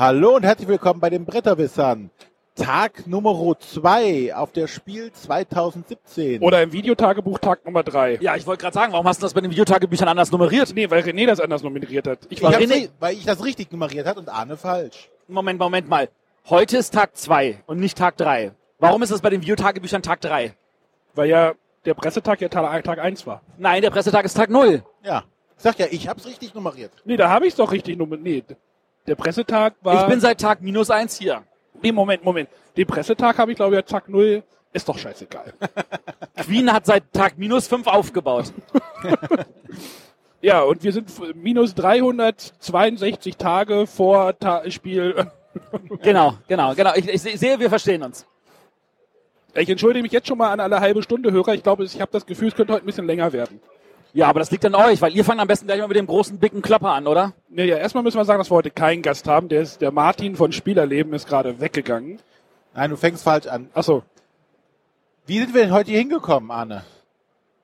Hallo und herzlich willkommen bei den Bretterwissern. Tag Nummer 2 auf der Spiel 2017. Oder im Videotagebuch Tag Nummer 3. Ja, ich wollte gerade sagen, warum hast du das bei den Videotagebüchern anders nummeriert? Nee, weil René das anders nummeriert hat. Ich ich war hab's René- weil ich das richtig nummeriert hat und Arne falsch. Moment, Moment mal. Heute ist Tag 2 und nicht Tag 3. Warum ist das bei den Videotagebüchern Tag 3? weil ja der Pressetag ja Tag, Tag 1 war. Nein, der Pressetag ist Tag 0. Ja, ich sag ja, ich hab's richtig nummeriert. Nee, da habe ich doch richtig nummeriert. Nee, der Pressetag war. Ich bin seit Tag minus 1 hier. Nee, Moment, Moment. Den Pressetag habe ich, glaube ich, ja Tag 0. Ist doch scheißegal. Queen hat seit Tag minus 5 aufgebaut. ja, und wir sind minus 362 Tage vor Ta Spiel. Genau, genau, genau. Ich, ich sehe, wir verstehen uns. Ich entschuldige mich jetzt schon mal an alle halbe Stunde Hörer. Ich glaube, ich habe das Gefühl, es könnte heute ein bisschen länger werden. Ja, aber das liegt an euch, weil ihr fangt am besten gleich mal mit dem großen, dicken Klopper an, oder? Nee, ja, erstmal müssen wir sagen, dass wir heute keinen Gast haben. Der, ist, der Martin von Spielerleben ist gerade weggegangen. Nein, du fängst falsch an. Achso, Wie sind wir denn heute hier hingekommen, Arne?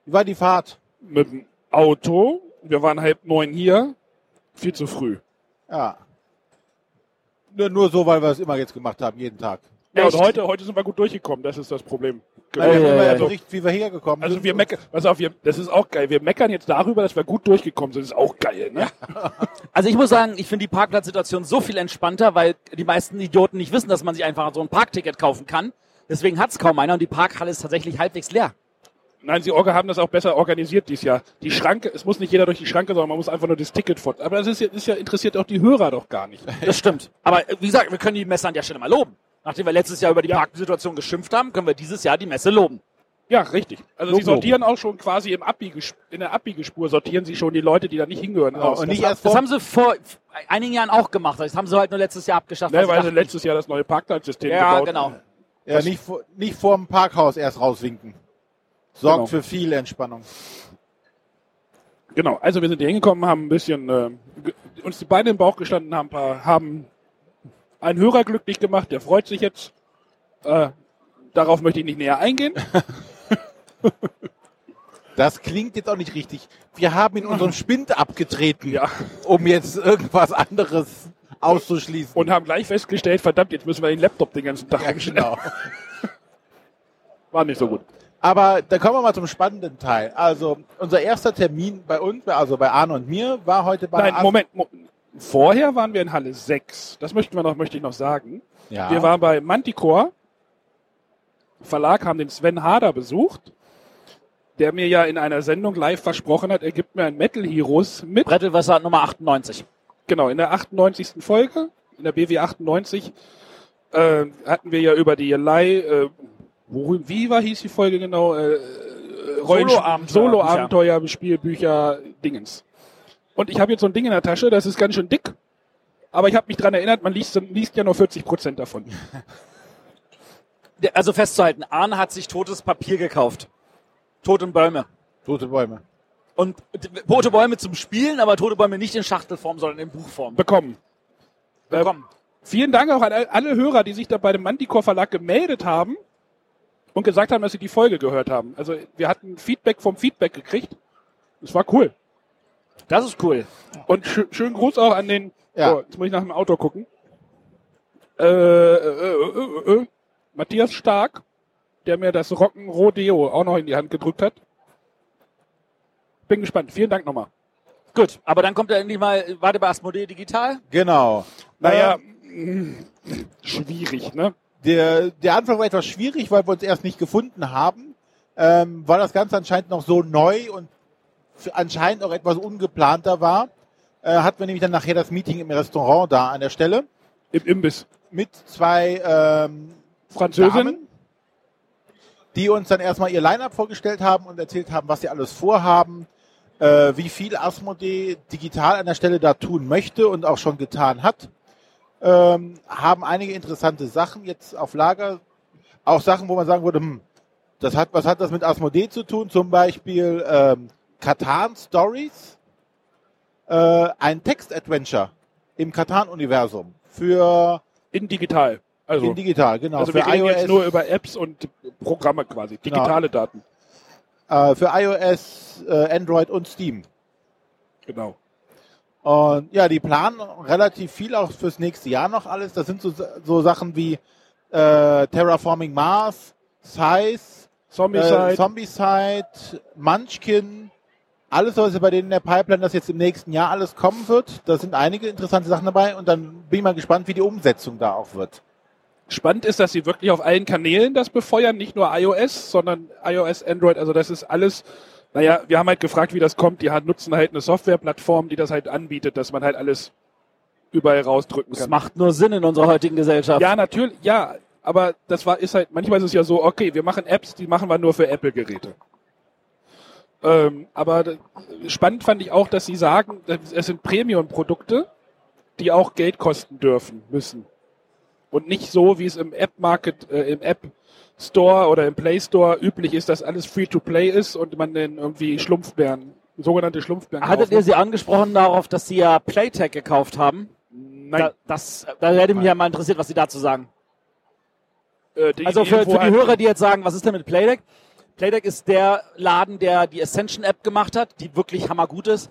Wie war die Fahrt? mit dem Auto. Wir waren halb neun hier. Viel zu früh. Ja. Nur, nur so, weil wir es immer jetzt gemacht haben, jeden Tag. Ja, und Echt? heute, heute sind wir gut durchgekommen. Das ist das Problem. Weil wir ja, ja, ja ja. berichtet, wie wir hergekommen Also sind. wir meckern, pass auf, wir, das ist auch geil. Wir meckern jetzt darüber, dass wir gut durchgekommen sind. Das ist auch geil, ne? Also ich muss sagen, ich finde die Parkplatzsituation so viel entspannter, weil die meisten Idioten nicht wissen, dass man sich einfach so ein Parkticket kaufen kann. Deswegen hat's kaum einer und die Parkhalle ist tatsächlich halbwegs leer. Nein, sie Orga haben das auch besser organisiert dieses Jahr. Die Schranke, es muss nicht jeder durch die Schranke, sondern man muss einfach nur das Ticket vor. Aber das ist ja, ist ja interessiert auch die Hörer doch gar nicht. Das stimmt. Aber äh, wie gesagt, wir können die Messe an der Stelle mal loben. Nachdem wir letztes Jahr über die Parksituation geschimpft haben, können wir dieses Jahr die Messe loben. Ja, richtig. Also Lob, sie sortieren auch schon quasi im in der Abbiegespur sortieren sie schon die Leute, die da nicht hingehören, Genau, aus. und nicht das, erst Das haben sie vor einigen Jahren auch gemacht. Das haben sie halt nur letztes Jahr abgeschafft. ne, weil sie letztes Jahr das neue Parkplatzsystem Ja, gebaut genau. ja, nicht, vor, nicht vor dem Parkhaus erst rauswinken. Sorgt Genau. für viel Entspannung. Genau, also wir sind hier hingekommen, haben ein bisschen äh, uns die Beine im Bauch gestanden, haben, ein paar, haben einen Hörer glücklich gemacht, der freut sich jetzt. Äh, darauf möchte ich nicht näher eingehen. Das klingt jetzt auch nicht richtig. Wir haben in unserem Spind abgetreten, Ja. um jetzt irgendwas anderes auszuschließen. Und haben gleich festgestellt, verdammt, jetzt müssen wir den Laptop den ganzen Tag ja, genau. War nicht so gut. Aber da kommen wir mal zum spannenden Teil. Also unser erster Termin bei uns, also bei Arne und mir, war heute bei Nein, Moment, Mo Vorher waren wir in Halle 6. Das möchten wir noch, möchte ich noch sagen. Ja. Wir waren bei Manticore. Verlag haben den Sven Hader besucht, der mir ja in einer Sendung live versprochen hat, er gibt mir ein Metal Heroes mit. Brettelwasser Nummer 98. Genau, in der 98. Folge, in der BW 98, äh, hatten wir ja über die Leih, äh, wie war hieß die Folge genau? Äh, äh, Rollen- Solo-Abenteuer- Solo-Abenteuer, Spielbücher, Dingens. Und ich habe jetzt so ein Ding in der Tasche, das ist ganz schön dick. Aber ich habe mich dran erinnert, man liest, liest ja nur 40 Prozent davon. Also festzuhalten, Arne hat sich totes Papier gekauft. Tote Bäume. Tote Bäume. Und tote Bäume zum Spielen, aber tote Bäume nicht in Schachtelform, sondern in Buchform. Bekommen. Bekommen. Vielen Dank auch an all- alle Hörer, die sich da bei dem Manticore Verlag gemeldet haben und gesagt haben, dass sie die Folge gehört haben. Also wir hatten Feedback vom Feedback gekriegt. Das war cool. Das ist cool. Und schö schönen Gruß auch an den, Ja. oh, jetzt muss ich nach dem Auto gucken. Äh, äh, äh, äh, äh, Matthias Stark, der mir das Rocken Rodeo auch noch in die Hand gedrückt hat. Bin gespannt. Vielen Dank nochmal. Gut, aber dann kommt er endlich mal, warte bei Asmodee Digital. Genau. Naja, Ähm, schwierig, ne? der, der Anfang war etwas schwierig, weil wir uns erst nicht gefunden haben. Ähm, weil das Ganze anscheinend noch so neu und anscheinend auch etwas ungeplanter war, äh, hatten wir nämlich dann nachher das Meeting im Restaurant da an der Stelle Im Imbiss. mit zwei ähm, Französin. Damen, die uns dann erstmal ihr Line-Up vorgestellt haben und erzählt haben, was sie alles vorhaben, äh, wie viel Asmodee digital an der Stelle da tun möchte und auch schon getan hat. Ähm, haben einige interessante Sachen jetzt auf Lager. Auch Sachen, wo man sagen würde, hm, das hat, was hat das mit Asmodee zu tun? Zum Beispiel ähm, Katan Stories, äh, ein Text-Adventure im Katan-Universum für In digital. Also, in digital, genau. also für wir reden iOS, jetzt nur über Apps und Programme quasi. Genau. Digitale Daten. äh, für iOS, äh, Android und Steam. Genau. Und ja, die planen relativ viel auch fürs nächste Jahr noch alles. Das sind so, so Sachen wie äh, Terraforming Mars, Size, Zombicide. äh, Zombicide, Munchkin, alles, was bei denen in der Pipeline, das jetzt im nächsten Jahr alles kommen wird. Da sind einige interessante Sachen dabei und dann bin ich mal gespannt, wie die Umsetzung da auch wird. Spannend ist, dass sie wirklich auf allen Kanälen das befeuern, nicht nur iOS, sondern iOS, Android, also das ist alles, naja, wir haben halt gefragt, wie das kommt. Die halt nutzen halt eine Softwareplattform, die das halt anbietet, dass man halt alles überall rausdrücken Das kann. macht nur Sinn in unserer heutigen Gesellschaft. Ja, natürlich, ja, aber das war, ist halt, manchmal ist es ja so, okay, wir machen Apps, die machen wir nur für Apple-Geräte. Ähm, aber d- spannend fand ich auch, dass sie sagen, es sind Premium-Produkte, die auch Geld kosten dürfen, müssen. Und nicht so, wie es im App-Market, äh, im App-Store oder im Play-Store üblich ist, dass alles Free-to-Play ist und man dann irgendwie Schlumpfbären, sogenannte Schlumpfbären Hattet kaufen ihr sie angesprochen darauf, dass sie ja Playtech gekauft haben? Nein, Da, das, da hätte mich ja mal interessiert, was sie dazu sagen. äh, Also für, für die Hörer, die jetzt sagen, was ist denn mit Playdeck? Playdeck ist der Laden, der die Ascension App gemacht hat, die wirklich hammergut ist,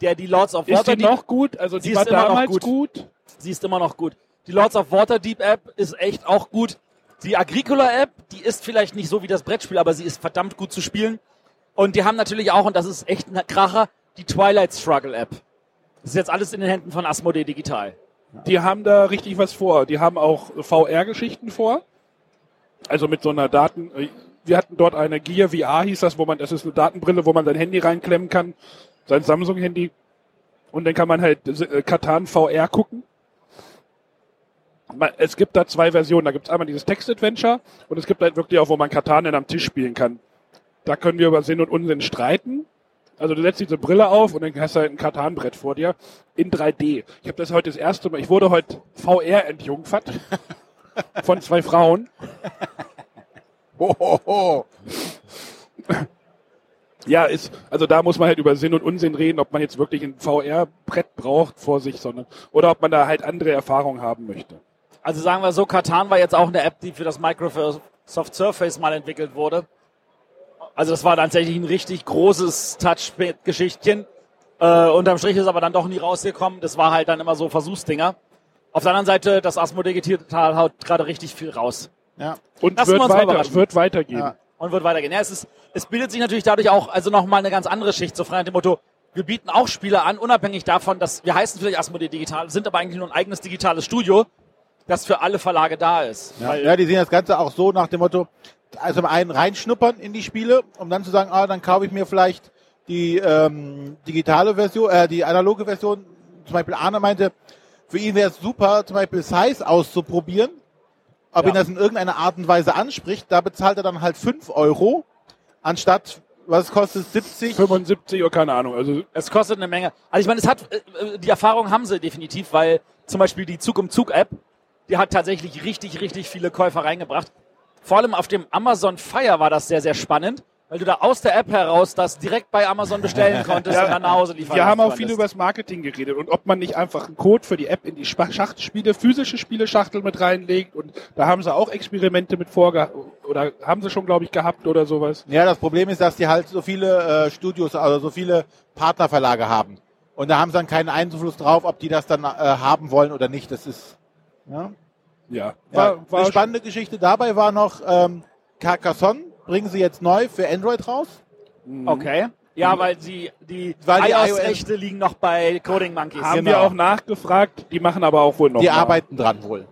der die Lords of Ist die Waterdeep, noch gut? Also Sie die ist war immer noch damals gut. gut. sie ist immer noch gut. Die Lords of Waterdeep App ist echt auch gut. Die Agricola App, die ist vielleicht nicht so wie das Brettspiel, aber sie ist verdammt gut zu spielen. Und die haben natürlich auch, und das ist echt ein Kracher, die Twilight Struggle App. Das ist jetzt alles in den Händen von Asmodee Digital. Die haben da richtig was vor. Die haben auch VR-Geschichten vor. Also mit so einer Daten. Wir hatten dort eine Gear VR, hieß das, wo man, das ist eine Datenbrille, wo man sein Handy reinklemmen kann, sein Samsung-Handy. Und dann kann man halt äh, Katan VR gucken. Es gibt da zwei Versionen. Da gibt es einmal dieses Text-Adventure und es gibt halt wirklich auch, wo man Katan dann am Tisch spielen kann. Da können wir über Sinn und Unsinn streiten. Also du setzt diese Brille auf und dann hast du halt ein Katan-Brett vor dir in 3D. Ich habe das heute das erste Mal, ich wurde heute VR entjungfert von zwei Frauen. Ho, ho, ho. Ja, ist, also da muss man halt über Sinn und Unsinn reden, ob man jetzt wirklich ein VR-Brett braucht vor sich, sondern, oder ob man da halt andere Erfahrungen haben möchte. Also sagen wir so, Katan war jetzt auch eine App, die für das Microsoft Surface mal entwickelt wurde. Also das war tatsächlich ein richtig großes Touch-Geschichtchen. Äh, unterm Strich ist aber dann doch nie rausgekommen. Das war halt dann immer so Versuchsdinger. Auf der anderen Seite, das Asmodee Digital haut gerade richtig viel raus. Ja. Und Lassen wir wird mal weiter, wird weitergehen. Ja. Und wird weitergehen. Ja, es, ist, es bildet sich natürlich dadurch auch also nochmal eine ganz andere Schicht, so frei nach dem Motto, wir bieten auch Spiele an, unabhängig davon, dass wir heißen vielleicht Asmodee Digital, sind aber eigentlich nur ein eigenes digitales Studio, das für alle Verlage da ist. Ja, Weil ja, die sehen das Ganze auch so nach dem Motto, also zum einen reinschnuppern in die Spiele, um dann zu sagen, ah, dann kaufe ich mir vielleicht die ähm, digitale Version, äh, die analoge Version. Zum Beispiel Arne meinte, für ihn wäre es super, zum Beispiel Size auszuprobieren, ob Ja. ihn das in irgendeiner Art und Weise anspricht. Da bezahlt er dann halt 5 Euro, anstatt, was kostet 70? 75 oder keine Ahnung. Also Es kostet eine Menge. Also ich meine, es hat äh, die Erfahrung haben sie definitiv, weil zum Beispiel die Zug um Zug App, die hat tatsächlich richtig, richtig viele Käufer reingebracht. Vor allem auf dem Amazon Fire war das sehr, sehr spannend, weil du da aus der App heraus das direkt bei Amazon bestellen konntest und dann nach Hause liefern wir haben auch viel über das Marketing geredet und ob man nicht einfach einen Code für die App in die Schachtspiele, physische Spiele-Schachtel mit reinlegt und da haben sie auch Experimente mit vorge oder haben sie schon, glaube ich, gehabt oder sowas. Ja, das Problem ist, dass die halt so viele äh, Studios, also so viele Partnerverlage haben. Und da haben sie dann keinen Einfluss drauf, ob die das dann äh, haben wollen oder nicht. Das ist, ja. Ja, Ja, eine spannende Geschichte dabei war noch ähm, Carcassonne, bringen sie jetzt neu für Android raus. Okay. Ja, weil sie die, iOS-Rechte liegen noch bei Coding Monkeys. haben Genau. wir auch nachgefragt, die machen aber auch wohl noch Die mal. arbeiten dran wohl.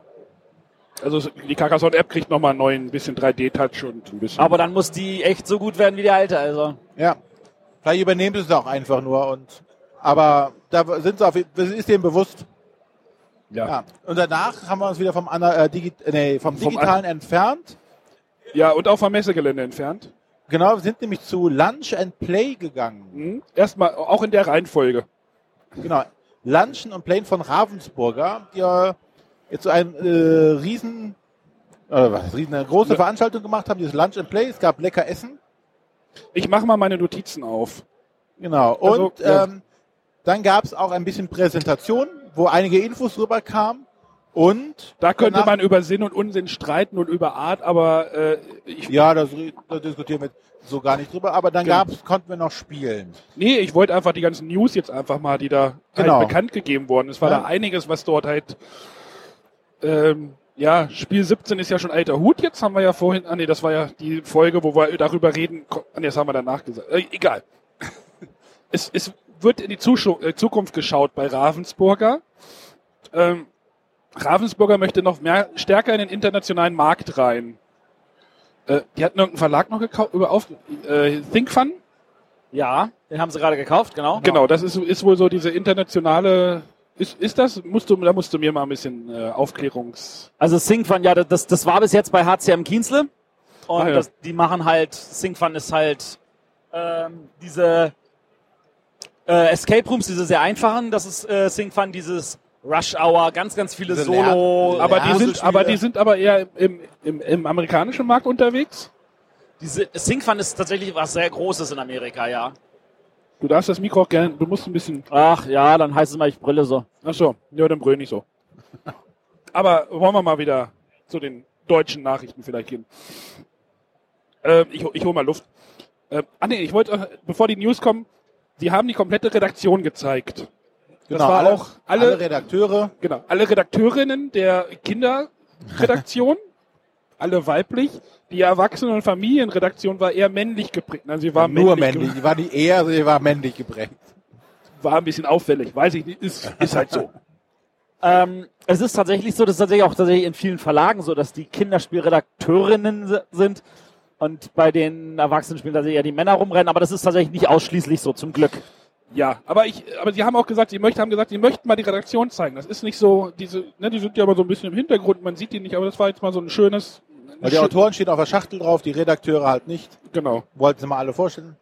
Also die Carcassonne-App kriegt nochmal einen neuen, bisschen 3D-Touch und ein bisschen. Aber dann muss die echt so gut werden wie die alte. Also Ja. Vielleicht übernehmen sie es auch einfach nur und aber da sind sie auf, das ist denen bewusst. ja. Ja. Und danach haben wir uns wieder vom, äh, Digi äh, nee, vom Vom Digitalen entfernt. Ja, und auch vom Messegelände entfernt. Genau, wir sind nämlich zu Lunch and Play gegangen. Mhm. Erstmal, auch in der Reihenfolge. Genau. Lunchen und Playen von Ravensburger, die ja jetzt so ein äh, riesen, äh, was, riesen, eine große Ja. Veranstaltung gemacht haben, dieses Lunch and Play. Es gab lecker Essen. Ich mache mal meine Notizen auf. Genau. Also, Und ja. ähm, dann gab es auch ein bisschen Präsentation, wo einige Infos rüberkamen. Und Da könnte danach- man über Sinn und Unsinn streiten und über Art, aber äh, ich, Ja, das, da diskutieren wir so gar nicht drüber. Aber dann Genau. gab's, konnten wir noch spielen. nee, ich wollte einfach die ganzen News jetzt einfach mal, die da Genau. halt bekannt gegeben wurden. Es war Ja. da einiges, was dort halt, ähm, ja, Spiel 17 ist ja schon alter Hut jetzt, haben wir ja vorhin, ah nee, das war ja die Folge, wo wir darüber reden, ah nee, das haben wir danach gesagt. Äh, egal. Es, es wird in die Zuschau äh, Zukunft geschaut bei Ravensburger. Ähm, Ravensburger möchte noch mehr stärker in den internationalen Markt rein. Äh, die hatten irgendeinen Verlag noch gekauft, über auf, äh, ThinkFun? Ja, den haben sie gerade gekauft, genau. Genau, das ist, ist wohl so diese internationale. Ist, ist das? Musst du, da musst du mir mal ein bisschen äh, Aufklärungs. Also SyncFun, ja, das, das war bis jetzt bei HCM Kienzle. Und Ah, ja. das, die machen halt, SyncFun ist halt ähm, diese äh, Escape Rooms, diese sehr einfachen. Das ist äh, SyncFun, dieses Rush Hour, ganz, ganz viele Diese Solo. Lern- Aber Ja, die sind, aber die sind aber eher im, im, im amerikanischen Markt unterwegs. Diese SyncFun ist tatsächlich was sehr Großes in Amerika, ja. Du darfst das Mikro auch gerne, du musst ein bisschen. Ach ja, dann heißt es mal, ich brille so. Ach so, ja, dann brüll nicht so. Aber wollen wir mal wieder zu den deutschen Nachrichten vielleicht gehen. Ähm, ich, ich hole mal Luft. Ähm, ah nee, ich wollte, äh, bevor die News kommen, sie haben die komplette Redaktion gezeigt. Das war Genau, alle, auch alle, alle Redakteure. genau, alle Redakteurinnen der Kinderredaktion, alle weiblich. Die Erwachsenen- und Familienredaktion war eher männlich geprägt. Also sie war nur männlich, männlich. Die war die eher, sie war männlich geprägt. war ein bisschen auffällig. Weiß ich nicht, ist, ist halt so. Ähm, es ist tatsächlich so, das ist tatsächlich auch tatsächlich in vielen Verlagen so, dass die Kinderspielredakteurinnen sind und bei den Erwachsenenspielen tatsächlich eher die Männer rumrennen, aber das ist tatsächlich nicht ausschließlich so, zum Glück. Ja, aber ich, aber sie haben auch gesagt, sie möchten, haben gesagt, sie möchten mal die Redaktion zeigen. Das ist nicht so, diese, ne, die sind ja aber so ein bisschen im Hintergrund, man sieht die nicht, aber das war jetzt mal so ein schönes, Weil die schön- Autoren stehen auf der Schachtel drauf, die Redakteure halt nicht. genau. Wollten sie mal alle vorstellen.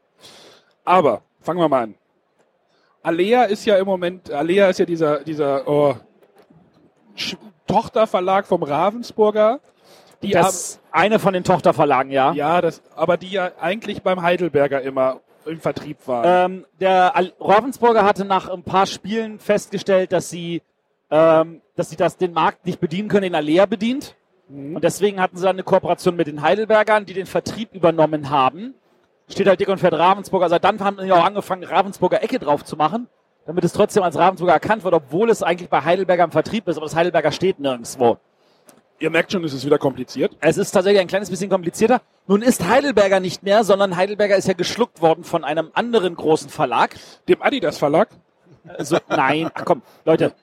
Aber, fangen wir mal an. Alea ist ja im Moment, Alea ist ja dieser, dieser, oh, Tochterverlag vom Ravensburger. Die Das eine von den Tochterverlagen, ja. haben, ja, das, aber die ja eigentlich beim Heidelberger immer im Vertrieb waren. Ähm, der Ravensburger hatte nach ein paar Spielen festgestellt, dass sie, ähm, dass sie das den Markt nicht bedienen können, den Alea bedient. Und deswegen hatten sie dann eine Kooperation mit den Heidelbergern, die den Vertrieb übernommen haben. Steht halt dick und fett Ravensburger. Seit dann haben sie auch angefangen, Ravensburger Ecke drauf zu machen, damit es trotzdem als Ravensburger erkannt wird, obwohl es eigentlich bei Heidelberger im Vertrieb ist, aber das Heidelberger steht nirgendwo. Ihr merkt schon, es ist wieder kompliziert. Es ist tatsächlich ein kleines bisschen komplizierter. Nun ist Heidelberger nicht mehr, sondern Heidelberger ist ja geschluckt worden von einem anderen großen Verlag. Dem Adidas Verlag. Also, nein, ach komm, Leute.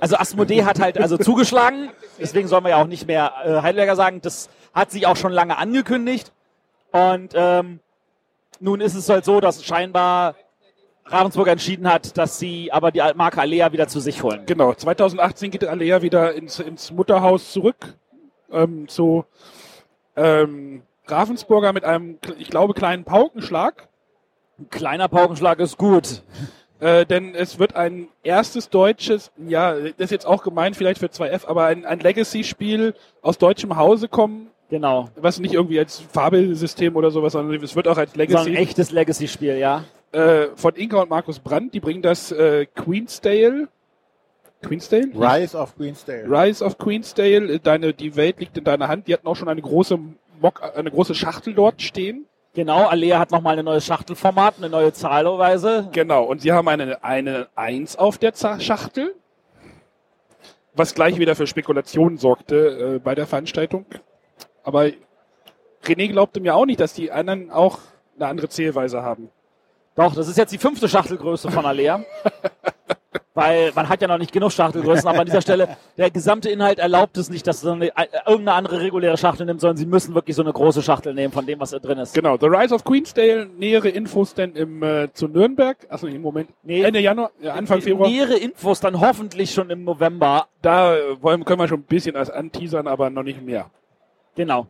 Also Asmodee hat halt also zugeschlagen, deswegen sollen wir ja auch nicht mehr äh, Heidelberger sagen. Das hat sich auch schon lange angekündigt. Und ähm, nun ist es halt so, dass scheinbar Ravensburg entschieden hat, dass sie aber die Marke Alea wieder zu sich holen. Genau, 2018 geht Alea wieder ins, ins Mutterhaus zurück ähm, zu ähm, Ravensburger mit einem, ich glaube, kleinen Paukenschlag. Ein kleiner Paukenschlag ist gut. Äh, denn es wird ein erstes deutsches, ja, das ist jetzt auch gemeint vielleicht für 2F, aber ein, ein Legacy-Spiel aus deutschem Hause kommen, Genau. was nicht irgendwie als Fabelsystem oder sowas, sondern es wird auch als So ein Legacy echtes Legacy-Spiel, ja. Äh, von Inka und Markus Brandt. Die bringen das äh, Queensdale. Queensdale? Rise of Queensdale. Rise of Queensdale, deine, die Welt liegt in deiner Hand. Die hatten auch schon eine große Mock, eine große Schachtel dort stehen. Genau, Alea hat nochmal ein neues Schachtelformat, eine neue Zahlweise. Genau. Und sie haben eine, eine Eins auf der Schachtel. Was gleich wieder für Spekulationen sorgte äh, bei der Veranstaltung. Aber René glaubte mir auch nicht, dass die anderen auch eine andere Zählweise haben. Doch, das ist jetzt die fünfte Schachtelgröße von Alea. Weil man hat ja noch nicht genug Schachtelgrößen, aber an dieser Stelle, der gesamte Inhalt erlaubt es nicht, dass so eine, äh, irgendeine andere reguläre Schachtel nimmt, sondern sie müssen wirklich so eine große Schachtel nehmen von dem, was da drin ist. Genau, The Rise of Queensdale, nähere Infos denn im, äh, zu Nürnberg. Achso, im Moment. Nee. Ende Januar, ja, Anfang Februar. Nähere Infos dann hoffentlich schon im November. Da äh, wollen, können wir schon ein bisschen als anteasern, aber noch nicht mehr. Genau.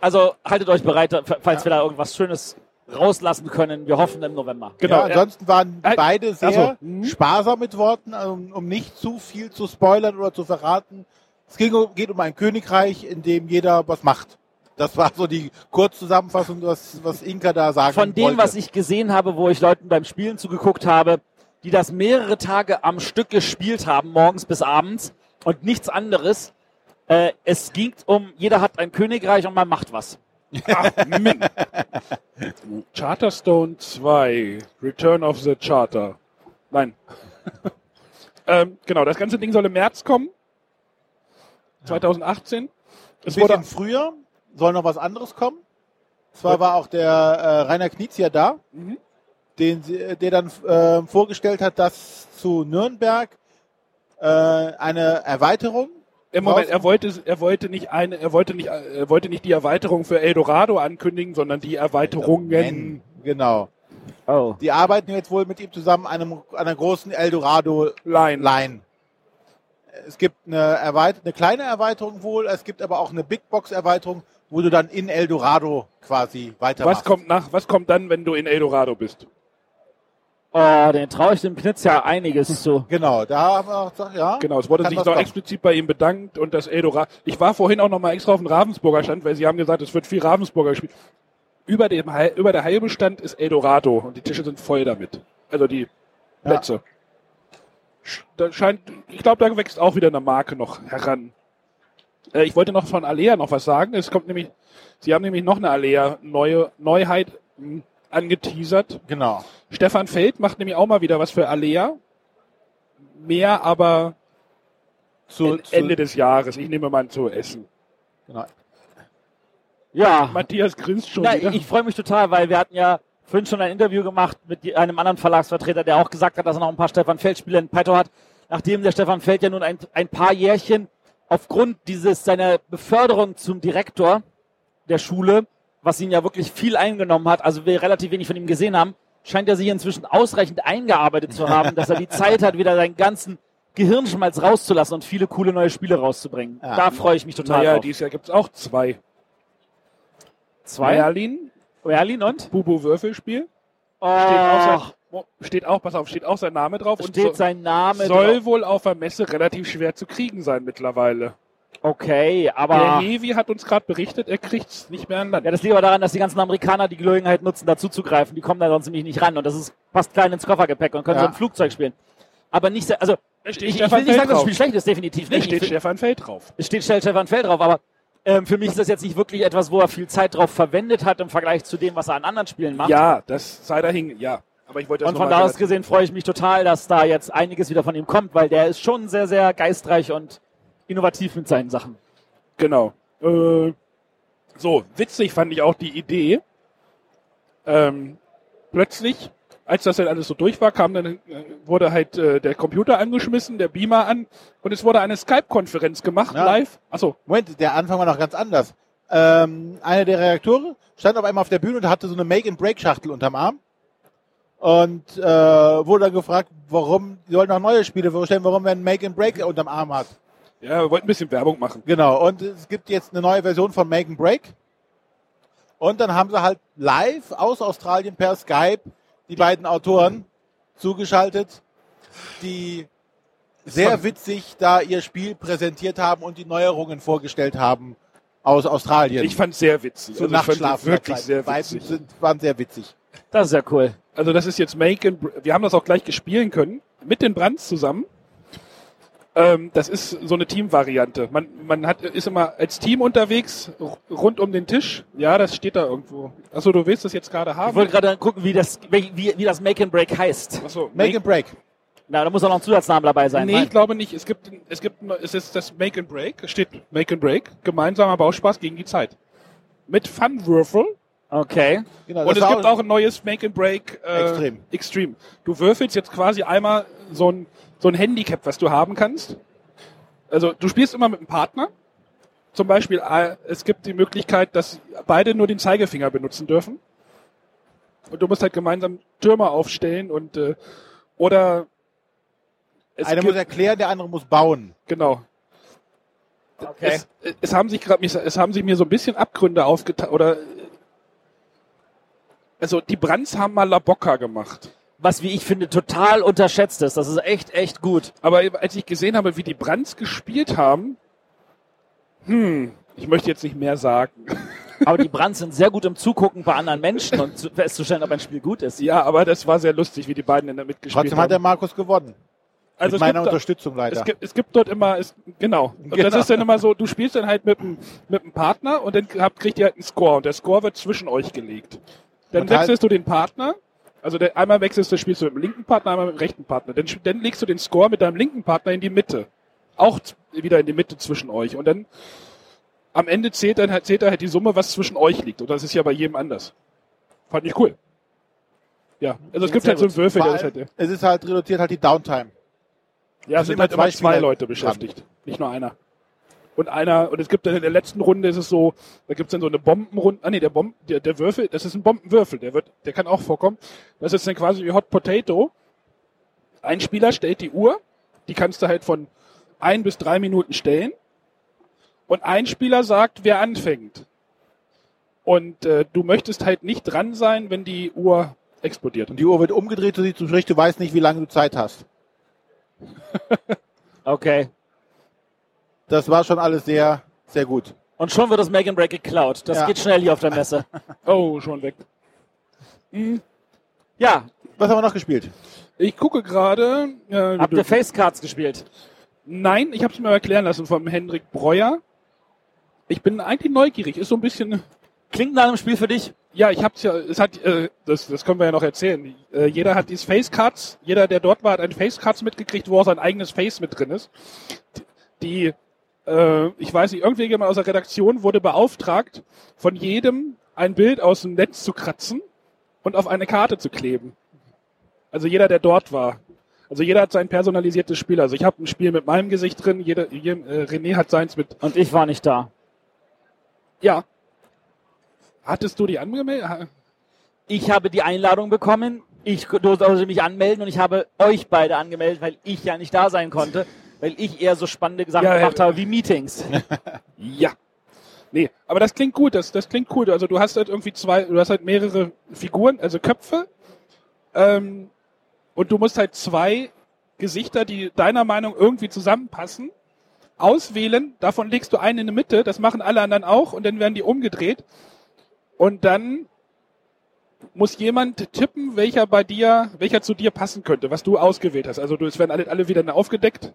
Also haltet euch bereit, falls wir da irgendwas Schönes rauslassen können. Wir hoffen im November. Genau. ja, ansonsten waren Äh, beide sehr ach so, mhm. sparsam mit Worten, um, um nicht zu viel zu spoilern oder zu verraten. Es ging, um- geht um ein Königreich, in dem jeder was macht. Das war so die Kurzzusammenfassung, was, was Inka da sagen Von dem, wollte. was ich gesehen habe, wo ich Leuten beim Spielen zugeguckt habe, die das mehrere Tage am Stück gespielt haben, morgens bis abends und nichts anderes. Äh, es ging um, jeder hat ein Königreich und man macht was. Charterstone 2, Return of the Charter. Nein. ähm, genau, das ganze Ding soll im März kommen. 2018. Ein Es wurde, früher soll noch was anderes kommen. Zwar war auch der äh, Rainer Knietz ja da, Mhm. den, sie- der dann äh, vorgestellt hat, dass zu Nürnberg äh, eine Erweiterung im Moment, er wollte, er wollte nicht eine, er wollte nicht, er wollte nicht die Erweiterung für Eldorado ankündigen, sondern die Erweiterungen. Genau. Oh. Die arbeiten jetzt wohl mit ihm zusammen an, einem, einer großen Eldorado Line. Line. Es gibt eine, Erweit eine kleine Erweiterung wohl, es gibt aber auch eine Big Box Erweiterung, wo du dann in Eldorado quasi weitermachst. Was kommt nach, was kommt dann, wenn du in Eldorado bist? Oh, den traue ich dem Knitz ja einiges zu. Genau, da haben wir auch gesagt, ja. Genau, es wurde sich noch explizit bei ihm bedankt und das Eldorado. Ich war vorhin auch noch mal extra auf dem Ravensburger Stand, weil sie haben gesagt, es wird viel Ravensburger gespielt. Über dem über der halbe Stand ist Eldorado und die Tische sind voll damit. Also die Plätze. Sch- Da scheint, ich glaube, da wächst auch wieder eine Marke noch heran. Äh, ich wollte noch von Alea noch was sagen. Es kommt nämlich, sie haben nämlich noch eine Alea neue Neuheit mh, angeteasert. Genau. Stefan Feld macht nämlich auch mal wieder was für Alea. Mehr aber Zu, En- zu, Ende des Jahres. Ich nehme mal an zu essen. genau. Ja. Matthias grinst schon Na, wieder. ich freue mich total, weil wir hatten ja vorhin schon ein Interview gemacht mit einem anderen Verlagsvertreter, der auch gesagt hat, dass er noch ein paar Stefan Feld-Spiele in petto hat. Nachdem der Stefan Feld ja nun ein, ein paar Jährchen aufgrund dieses seiner Beförderung zum Direktor der Schule, was ihn ja wirklich viel eingenommen hat, also wir relativ wenig von ihm gesehen haben, scheint er sich inzwischen ausreichend eingearbeitet zu haben, dass er die Zeit hat, wieder seinen ganzen Gehirnschmalz rauszulassen und viele coole neue Spiele rauszubringen. Ja. Da freue ich mich total naja, drauf. dieses Jahr gibt's auch zwei. Zwei? Merlin, Berlin und? Bubu Würfelspiel. Oh, Steht auch, sein, oh, steht auch, pass auf, steht auch sein Name drauf. und steht so, sein Name soll drauf. wohl auf der Messe relativ schwer zu kriegen sein mittlerweile. Okay, Der aber Hevi hat uns gerade berichtet, er kriegt's nicht mehr an Land. ja, das liegt aber daran, dass die ganzen Amerikaner die Gelegenheit nutzen, dazu zu greifen. Die kommen da sonst nämlich nicht ran und das ist fast klein ins Koffergepäck und können Ja. so ein Flugzeug spielen. Aber nicht sehr, also ich, ich will nicht sagen, dass das. Spiel schlecht ist, definitiv Da nicht. steht Ich, Stefan Feld drauf. es steht Stefan Feld drauf, aber ähm, für mich ist das jetzt nicht wirklich etwas, wo er viel Zeit drauf verwendet hat im Vergleich zu dem, was er an anderen Spielen macht. Ja, das sei dahin, ja. Aber ich wollte das Und von da aus gesehen freue ich mich total, dass da jetzt einiges wieder von ihm kommt, weil der ist schon sehr, sehr geistreich und innovativ mit seinen Sachen. Genau. Äh, so, witzig fand ich auch die Idee. Ähm, plötzlich, als das dann alles so durch war, kam dann, äh, wurde halt äh, der Computer angeschmissen, der Beamer an und es wurde eine Skype-Konferenz gemacht, Ja. live. Achso, Moment, der Anfang war noch ganz anders. Ähm, einer der Redakteure stand auf einmal auf der Bühne und hatte so eine Make-and-Break-Schachtel unterm Arm. Und äh, wurde dann gefragt, warum, die sollen noch neue Spiele vorstellen, warum er ein Make-and-Break unterm Arm hat. Ja, wir wollten ein bisschen Werbung machen. Genau, und es gibt jetzt eine neue Version von Make and Break. Und dann haben sie halt live aus Australien per Skype die beiden Autoren zugeschaltet, die sehr witzig da ihr Spiel präsentiert haben und die Neuerungen vorgestellt haben aus Australien. Ich fand sehr witzig. Zu Also ich fand die Nachtschlafen. wirklich sehr Beiden witzig. sind, waren sehr witzig. Das ist ja cool. Also das ist jetzt Make and Br- wir haben das auch gleich gespielen können mit den Brands zusammen. Ähm, das ist so eine Teamvariante. Man, man hat, ist immer als Team unterwegs rund um den Tisch. Ja, das steht da irgendwo. Achso, du willst das jetzt gerade Ich haben? wollte gerade gucken, wie das, wie, wie das Make and Break heißt. Achso, Make and Break. Na, da muss auch noch ein Zusatzname dabei sein. Nee, Nein. ich glaube nicht. Es gibt, es gibt, es ist das Make and Break. Es steht Make and Break. Gemeinsamer Bauspaß gegen die Zeit. Mit Funwürfel. Okay. Genau, Und es gibt auch ein neues Make and Break äh, Extrem. Extreme. Du würfelst jetzt quasi einmal so ein, so ein Handicap, was du haben kannst. Also du spielst immer mit einem Partner. Zum Beispiel, äh, es gibt die Möglichkeit, dass beide nur den Zeigefinger benutzen dürfen. Und du musst halt gemeinsam Türme aufstellen und äh, oder es Einer muss erklären, der andere muss bauen. genau. Okay. Es, es haben sich gerade es haben sich mir so ein bisschen Abgründe aufgetan oder also die Brands haben mal La Bocca gemacht. Was, wie ich finde, total unterschätzt ist. Das ist echt, echt gut. Aber als ich gesehen habe, wie die Brands gespielt haben, hm, ich möchte jetzt nicht mehr sagen. Aber die Brands sind sehr gut im Zugucken bei anderen Menschen und zu- festzustellen, ob ein Spiel gut ist. Ja, aber das war sehr lustig, wie die beiden in der mitgespielt Trotzdem hat der haben. Markus gewonnen. Also Mit es meiner gibt, Unterstützung leider. es, gibt, es gibt dort immer, es, genau. Und das Genau. ist dann immer so, du spielst dann halt mit einem mit einem Partner und dann habt, kriegt ihr halt einen Score und der Score wird zwischen euch gelegt. Dann Und halt- wechselst du den Partner, also der, einmal wechselst du, spielst du mit dem linken Partner, einmal mit dem rechten Partner. Dann, dann legst du den Score mit deinem linken Partner in die Mitte. Auch wieder in die Mitte zwischen euch. Und dann am Ende zählt dann halt, zählt er halt die Summe, was zwischen euch liegt. Und das ist ja bei jedem anders. Fand ich cool. Ja, also es gibt halt so einen. Würfel, der ist halt, es ist halt reduziert halt die Downtime. ja, es sind sind halt immer immer zwei zwei Leute dran. beschäftigt, nicht nur einer. Und einer, und es gibt dann in der letzten Runde ist es so, da gibt's dann so eine Bombenrunde, ah nee, der Bomben, der, der Würfel, das ist ein Bombenwürfel, der wird, der kann auch vorkommen. Das ist dann quasi wie Hot Potato. Ein Spieler stellt die Uhr, die kannst du halt von ein bis drei Minuten stellen. Und ein Spieler sagt, wer anfängt. Und äh, du möchtest halt nicht dran sein, wenn die Uhr explodiert. Und die Uhr wird umgedreht, so sieht du sprich, du weißt nicht, wie lange du Zeit hast. Okay. Das war schon alles sehr, sehr gut. Und schon wird das Make and Break geklaut. Das Ja. geht schnell hier auf der Messe. Oh, schon weg. Ja, Was haben wir noch gespielt? Ich gucke gerade. Äh, habt ihr Facecards gespielt? Nein, ich habe es mir erklären lassen vom Hendrik Breuer. Ich bin eigentlich neugierig. Ist so ein bisschen. Klingt nach einem Spiel für dich? Ja, ich hab's ja. Es hat. Äh, das, das können wir ja noch erzählen. Äh, jeder hat diese Facecards. Jeder, der dort war, hat ein Facecards mitgekriegt, wo auch sein eigenes Face mit drin ist. Die. Äh, ich weiß nicht, irgendjemand aus der Redaktion wurde beauftragt, von jedem ein Bild aus dem Netz zu kratzen und auf eine Karte zu kleben. Also jeder, der dort war. Also jeder hat sein personalisiertes Spiel. Also ich habe ein Spiel mit meinem Gesicht drin, jeder, je- äh, René hat seins mit. Und ich war nicht da. Ja. Hattest du die angemeldet? Ich habe die Einladung bekommen. Ich durfte mich anmelden und ich habe euch beide angemeldet, weil ich ja nicht da sein konnte, weil ich eher so spannende Sachen Ja, gemacht habe wie Meetings. Ja. Nee, aber das klingt gut, das, das klingt cool. Also du hast halt irgendwie zwei, du hast halt mehrere Figuren, also Köpfe. Ähm, und du musst halt zwei Gesichter, die deiner Meinung irgendwie zusammenpassen, auswählen. Davon legst du einen in die Mitte, das machen alle anderen auch und dann werden die umgedreht. Und dann muss jemand tippen, welcher bei dir, welcher zu dir passen könnte, was du ausgewählt hast. Also du, es werden alle, alle wieder aufgedeckt.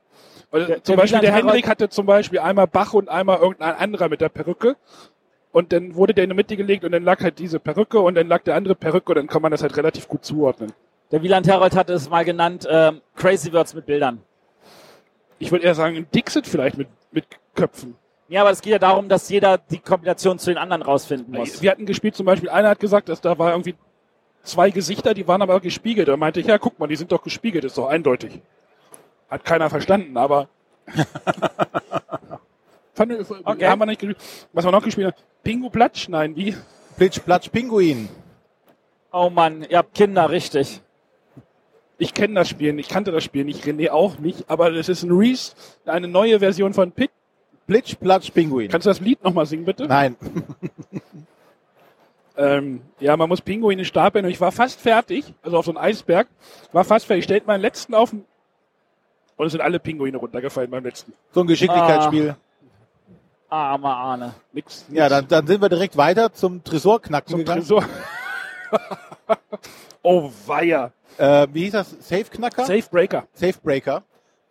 Weil Der- zum der Beispiel der Hendrik hatte zum Beispiel einmal Bach und einmal irgendein anderer mit der Perücke. Und dann wurde der in die Mitte gelegt und dann lag halt diese Perücke und dann lag der andere Perücke und dann kann man das halt relativ gut zuordnen. Der Wieland Herold hatte es mal genannt, ähm, Crazy Words mit Bildern. Ich würde eher sagen, ein Dixit vielleicht mit, mit Köpfen. Ja, aber es geht ja darum, dass jeder die Kombination zu den anderen rausfinden muss. Wir hatten gespielt zum Beispiel, einer hat gesagt, dass da war irgendwie zwei Gesichter, die waren aber gespiegelt. Da meinte ich, ja, guck mal, die sind doch gespiegelt, ist doch eindeutig. Hat keiner verstanden, aber. Fand, Okay. Haben wir nicht gespielt. Was wir noch gespielt haben? Pingu Platsch? Nein, wie? Plitsch, Platsch, Pinguin. Oh Mann, ihr habt Kinder, richtig. Ich kenne das Spiel, ich kannte das Spiel nicht, René auch nicht, aber es ist ein Reese, eine neue Version von Pit. Plitsch, Platsch, Pinguin. Kannst du das Lied nochmal singen, bitte? Nein. Ähm, ja, man muss Pinguine stapeln und ich war fast fertig, also auf so einem Eisberg, war fast fertig, stellt meinen letzten auf den- und es sind alle Pinguine runtergefallen beim letzten. So ein Geschicklichkeitsspiel. Armer Arne. Nix. Ja, dann, dann sind wir direkt weiter zum Tresorknacken zum gegangen. Tresor. oh, weia. Äh, wie hieß das? Safeknacker? Safebreaker. Safebreaker.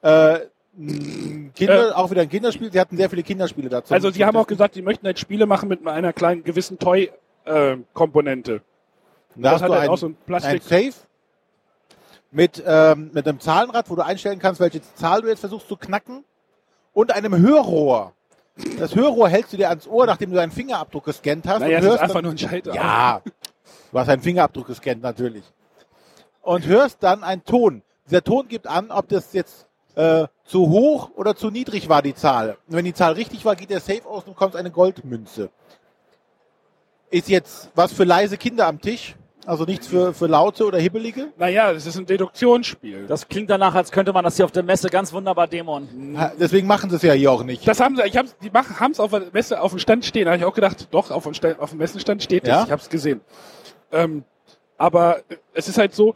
Äh, mh, Kinder, auch wieder ein Kinderspiel. Sie hatten sehr viele Kinderspiele dazu. Also sie haben auch gesagt, sie möchten halt Spiele machen mit einer kleinen gewissen Toy-Komponente. da das hast hat du halt ein, auch so ein Plastik- ein Safe mit, ähm, mit einem Zahlenrad, wo du einstellen kannst, welche Zahl du jetzt versuchst zu knacken und einem Hörrohr. Das Hörrohr hältst du dir ans Ohr, nachdem du deinen Fingerabdruck gescannt hast. naja, und es ist hörst einfach dann, nur ein Schalter. Ja, du hast deinen Fingerabdruck gescannt, natürlich. Und hörst dann einen Ton. Dieser Ton gibt an, ob das jetzt äh, zu hoch oder zu niedrig war, die Zahl. Und wenn die Zahl richtig war, geht der Safe aus und bekommst eine Goldmünze. Ist jetzt was für leise Kinder am Tisch, also nichts für, für laute oder hibbelige. Naja, das ist ein Deduktionsspiel. Das klingt danach, als könnte man das hier auf der Messe ganz wunderbar dämonen. Deswegen machen sie es ja hier auch nicht. Das haben sie, ich hab's, die machen, haben's auf der Messe auf dem Stand stehen. Da habe ich auch gedacht, doch, auf dem, Stand, auf dem Messenstand steht Ja? es. Ich habe es gesehen. Ähm, aber es ist halt so,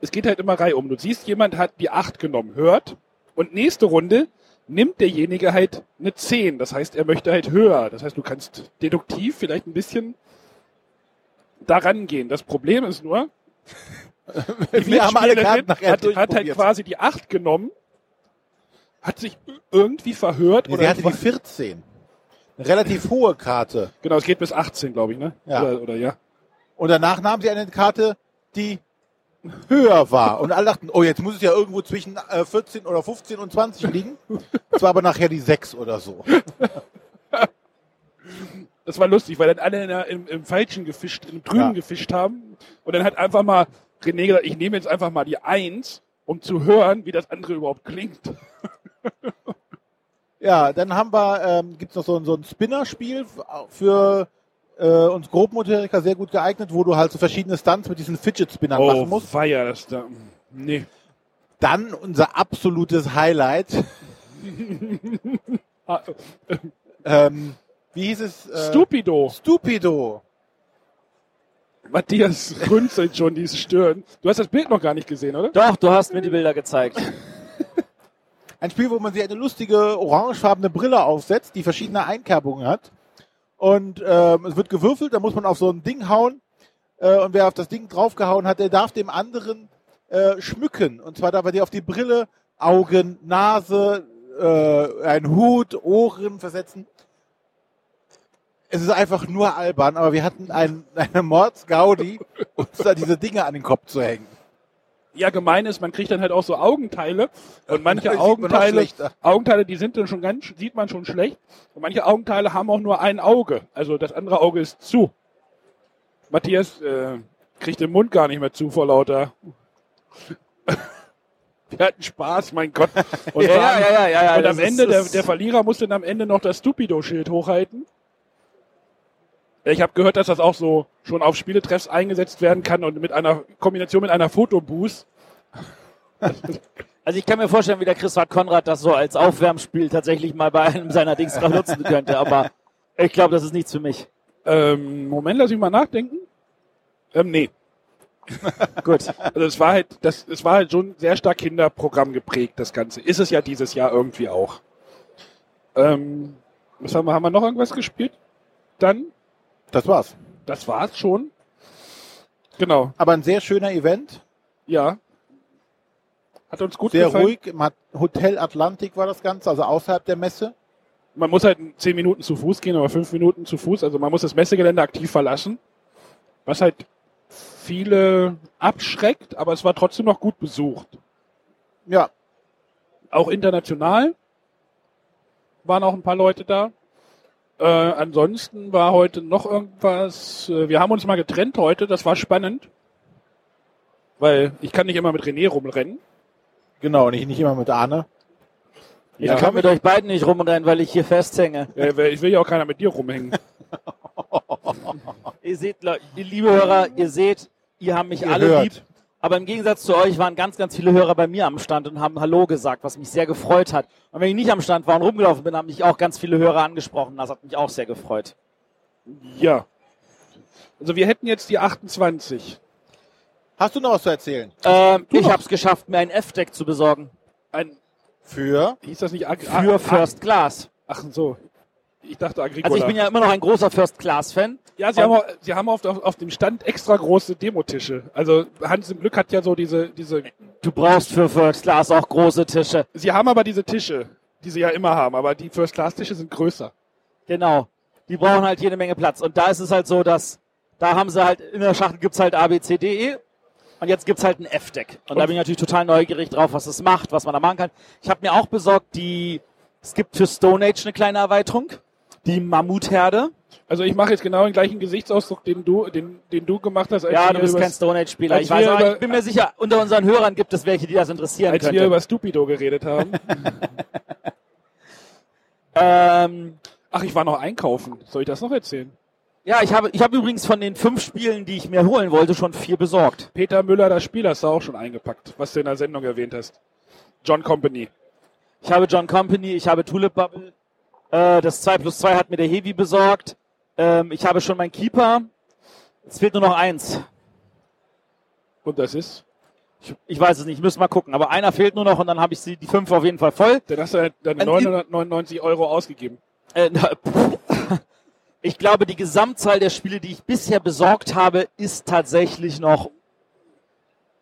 es geht halt immer Reihe um. Du siehst, jemand hat die acht genommen, hört, und nächste Runde nimmt derjenige halt eine 10. Das heißt, er möchte halt höher. Das heißt, du kannst deduktiv vielleicht ein bisschen daran gehen. Das Problem ist nur, Wir haben alle Karten nachher hat, hat halt quasi die 8 genommen, hat sich irgendwie verhört Nee, oder sie hatte die 14. Eine relativ hohe Karte. genau, es geht bis 18, glaube ich, ne? Ja. Oder, oder ja. Und danach nahm sie eine Karte, die höher war. Und alle dachten, oh, jetzt muss es ja irgendwo zwischen äh, 14 oder 15 und 20 liegen. Es war aber nachher die 6 oder so. Das war lustig, weil dann alle im, im Falschen gefischt, im Trüben Ja. gefischt haben. Und dann hat einfach mal René gesagt, ich nehme jetzt einfach mal die 1, um zu hören, wie das andere überhaupt klingt. Ja, dann haben wir, ähm, gibt's noch so, ein- so ein Spinner-Spiel für äh, uns Grobmotoriker sehr gut geeignet, wo du halt so verschiedene Stunts mit diesen Fidget-Spinnern Oh, machen musst. feier das da. Nee. Dann unser absolutes Highlight. Ah, Ähm, wie hieß es? Äh, Stupido. Stupido. Matthias runzelt schon diese Stirn. Du hast das Bild noch gar nicht gesehen, oder? Doch, du hast mir die Bilder gezeigt. Ein Spiel, wo man sich eine lustige orangefarbene Brille aufsetzt, die verschiedene Einkerbungen hat. Und ähm, es wird gewürfelt, da muss man auf so ein Ding hauen. Äh, und wer auf das Ding draufgehauen hat, der darf dem anderen äh, schmücken. Und zwar darf er dir auf die Brille Augen, Nase, äh, ein Hut, Ohren versetzen. Es ist einfach nur albern, aber wir hatten ein, eine Mordsgaudi, uns da diese Dinge an den Kopf zu hängen. Ja, gemein ist, man kriegt dann halt auch so Augenteile. Und manche Augenteile. Augenteile, die sind dann schon ganz, sieht man schon schlecht. Und manche Augenteile haben auch nur ein Auge. Also das andere Auge ist zu. Matthias äh, kriegt den Mund gar nicht mehr zu vor lauter. Wir hatten Spaß, mein Gott. Und, Ja, ja, ja, ja, und am Ende, der, der Verlierer muss dann am Ende noch das Stupido-Schild hochhalten. Ich habe gehört, dass das auch so schon auf Spieletreffs eingesetzt werden kann und mit einer Kombination mit einer Fotoboost. Also ich kann mir vorstellen, wie der Christoph Konrad das so als Aufwärmspiel tatsächlich mal bei einem seiner Dings nutzen könnte, aber ich glaube, das ist nichts für mich. Ähm, Moment, lass mich mal nachdenken. Ähm, nee. Gut. Also es war halt, das, es war halt schon sehr stark Kinderprogramm geprägt, das Ganze. Ist es ja dieses Jahr irgendwie auch. Ähm, was haben wir, haben wir noch irgendwas gespielt? Dann, Das war's. das war's schon. Genau, Aber ein sehr schöner Event. ja. Hat uns gut Sehr gefallen. ruhig. Im Hat- Hotel Atlantik war das Ganze, also außerhalb der Messe. Man muss halt zehn Minuten zu Fuß gehen, aber fünf Minuten zu Fuß. Also man muss das Messegelände aktiv verlassen. Was halt viele abschreckt, aber es war trotzdem noch gut besucht. Ja, Auch international waren auch ein paar Leute da. Äh, ansonsten war heute noch irgendwas. Äh, wir haben uns mal getrennt heute, das war spannend. Weil ich kann nicht immer mit René rumrennen. genau. Nicht, nicht immer mit Arne. Ich Ja. kann mit euch beiden nicht rumrennen, weil ich hier festhänge. Weil ich will ja auch keiner mit dir rumhängen. Ihr seht, liebe Hörer, ihr seht, ihr habt mich Ihr alle hört. lieb. Aber im Gegensatz zu euch waren ganz, ganz viele Hörer bei mir am Stand und haben Hallo gesagt, was mich sehr gefreut hat. Und wenn ich nicht am Stand war und rumgelaufen bin, haben mich auch ganz viele Hörer angesprochen. Das hat mich auch sehr gefreut. Ja. Also wir hätten jetzt die 28. Hast du noch was zu erzählen? Ähm, ich habe es geschafft, mir ein F-Deck zu besorgen. Ein, Für? hieß das nicht Ag Für Ag- First Class. Ach so. Ich dachte Agricola. Also ich bin ja immer noch ein großer First Class-Fan. Ja, sie haben, auch, sie haben auf, auf, auf dem Stand extra große Demotische. Also Hans im Glück hat ja so diese, diese. Du brauchst für First Class auch große Tische. Sie haben aber diese Tische, die sie ja immer haben, aber die First-Class-Tische sind größer. Genau. Die brauchen halt jede Menge Platz. Und da ist es halt so, dass da haben sie halt, in der Schachtel gibt's halt A, B, C, D, E. Und jetzt gibt's halt ein F-Deck. Und, da bin ich natürlich total neugierig drauf, was es macht, was man da machen kann. Ich habe mir auch besorgt, die, es gibt für Stone Age eine kleine Erweiterung. Die Mammutherde. Also ich mache jetzt genau den gleichen Gesichtsausdruck, den du, den, den du gemacht hast, als Ja, wir du bist kein Stone Age Spieler. Ich weiß, wir aber über- ich bin mir sicher, unter unseren Hörern gibt es welche, die das interessieren als wir könnte. über Stupido geredet haben. Ähm, Ach, ich war noch einkaufen. Soll ich das noch erzählen? ja, ich habe, ich habe übrigens von den fünf Spielen, die ich mir holen wollte, schon vier besorgt. Peter Müller, das Spiel, hast du auch schon eingepackt, was du in der Sendung erwähnt hast. John Company. Ich habe John Company, ich habe Tulip Bubble. Äh, das 2 plus 2 hat mir der Heavy besorgt. Ähm, ich habe schon meinen Keeper. Es fehlt nur noch eins. Und das ist? Ich, ich weiß es nicht, müssen mal gucken. Aber einer fehlt nur noch und dann habe ich sie, die fünf auf jeden Fall voll. Dann hast du halt deine Ein- 999 Euro ausgegeben. Äh, na, ich glaube, die Gesamtzahl der Spiele, die ich bisher besorgt habe, ist tatsächlich noch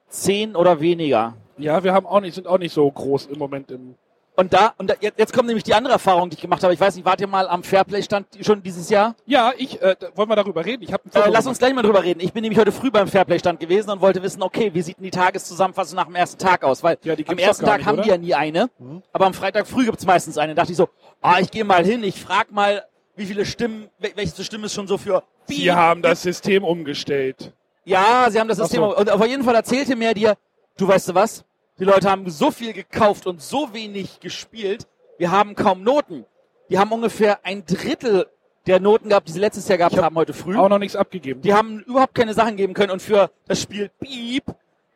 zehn oder weniger. Ja, wir haben auch nicht, sind auch nicht so groß im Moment im. Und da, und da, jetzt kommt nämlich die andere Erfahrung, die ich gemacht habe. Ich weiß nicht, wart ihr mal am Fairplay-Stand schon dieses Jahr? Ja, ich, äh, wollen wir darüber reden? Ich habe Äh, lass uns gleich mal drüber reden. Ich bin nämlich heute früh beim Fairplay-Stand gewesen und wollte wissen, okay, wie sieht denn die Tageszusammenfassung nach dem ersten Tag aus? Weil Ja, die am ersten Tag nicht, haben die oder? ja nie eine, aber am Freitag früh gibt's meistens eine. Da dachte ich so, ah, ich gehe mal hin, ich frag mal, wie viele Stimmen, wel- welche Stimme ist schon so für Sie Piep haben das System umgestellt. Ja, sie haben das System. so. Und auf jeden Fall erzählte mir dir, du weißt du was? Die Leute haben so viel gekauft und so wenig gespielt. Wir haben kaum Noten. Die haben ungefähr ein Drittel der Noten gehabt, die sie letztes Jahr gehabt haben, heute früh. Auch noch nichts abgegeben. Die haben überhaupt keine Sachen geben können und für das Spiel Beep